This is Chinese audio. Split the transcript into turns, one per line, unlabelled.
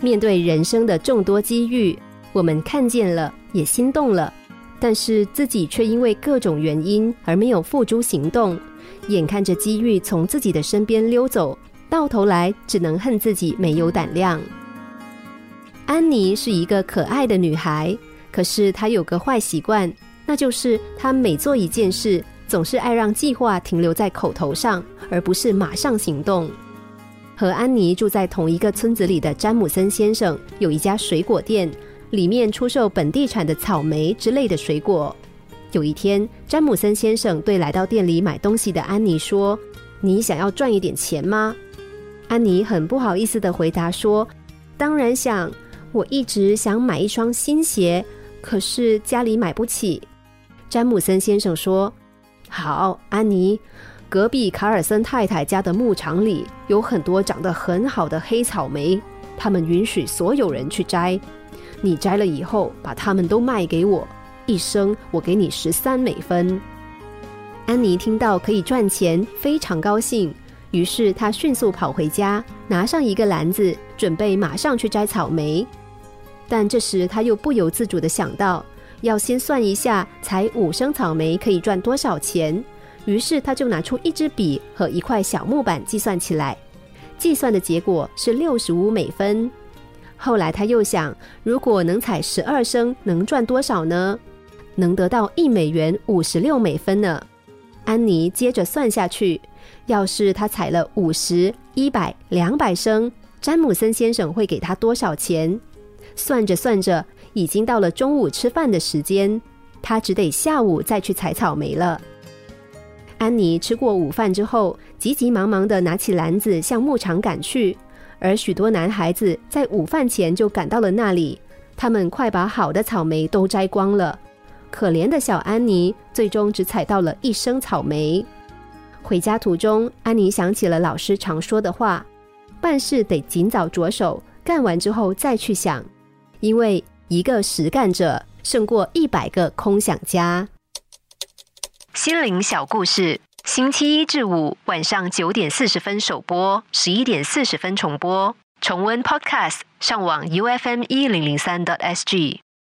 面对人生的众多机遇，我们看见了，也心动了，但是自己却因为各种原因而没有付诸行动，眼看着机遇从自己的身边溜走，到头来只能恨自己没有胆量。安妮是一个可爱的女孩，可是她有个坏习惯，那就是她每做一件事，总是爱让计划停留在口头上，而不是马上行动。和安妮住在同一个村子里的詹姆森先生有一家水果店，里面出售本地产的草莓之类的水果。有一天，詹姆森先生对来到店里买东西的安妮说：“你想要赚一点钱吗？”安妮很不好意思的回答说：“当然想，我一直想买一双新鞋，可是家里买不起。”詹姆森先生说：“好，安妮。”隔壁卡尔森太太家的牧场里有很多长得很好的黑草莓，他们允许所有人去摘。你摘了以后，把它们都卖给我，一升我给你十三美分。安妮听到可以赚钱，非常高兴，于是她迅速跑回家，拿上一个篮子，准备马上去摘草莓。但这时她又不由自主的想到，要先算一下，采五升草莓可以赚多少钱。于是他就拿出一支笔和一块小木板计算起来，计算的结果是六十五美分。后来他又想，如果能采十二升，能赚多少呢？能得到一美元五十六美分呢。安妮接着算下去，要是他采了五十、一百、两百升，詹姆森先生会给他多少钱？算着算着，已经到了中午吃饭的时间，他只得下午再去采草莓了。安妮吃过午饭之后，急急忙忙地拿起篮子向牧场赶去，而许多男孩子在午饭前就赶到了那里。他们快把好的草莓都摘光了，可怜的小安妮最终只采到了一升草莓。回家途中，安妮想起了老师常说的话：办事得尽早着手，干完之后再去想，因为一个实干者胜过一百个空想家。心灵小故事，星期一至五晚上九点四十分首播，十一点四十分重播。重温 Podcast，上网 U F M 一零零三 t S G。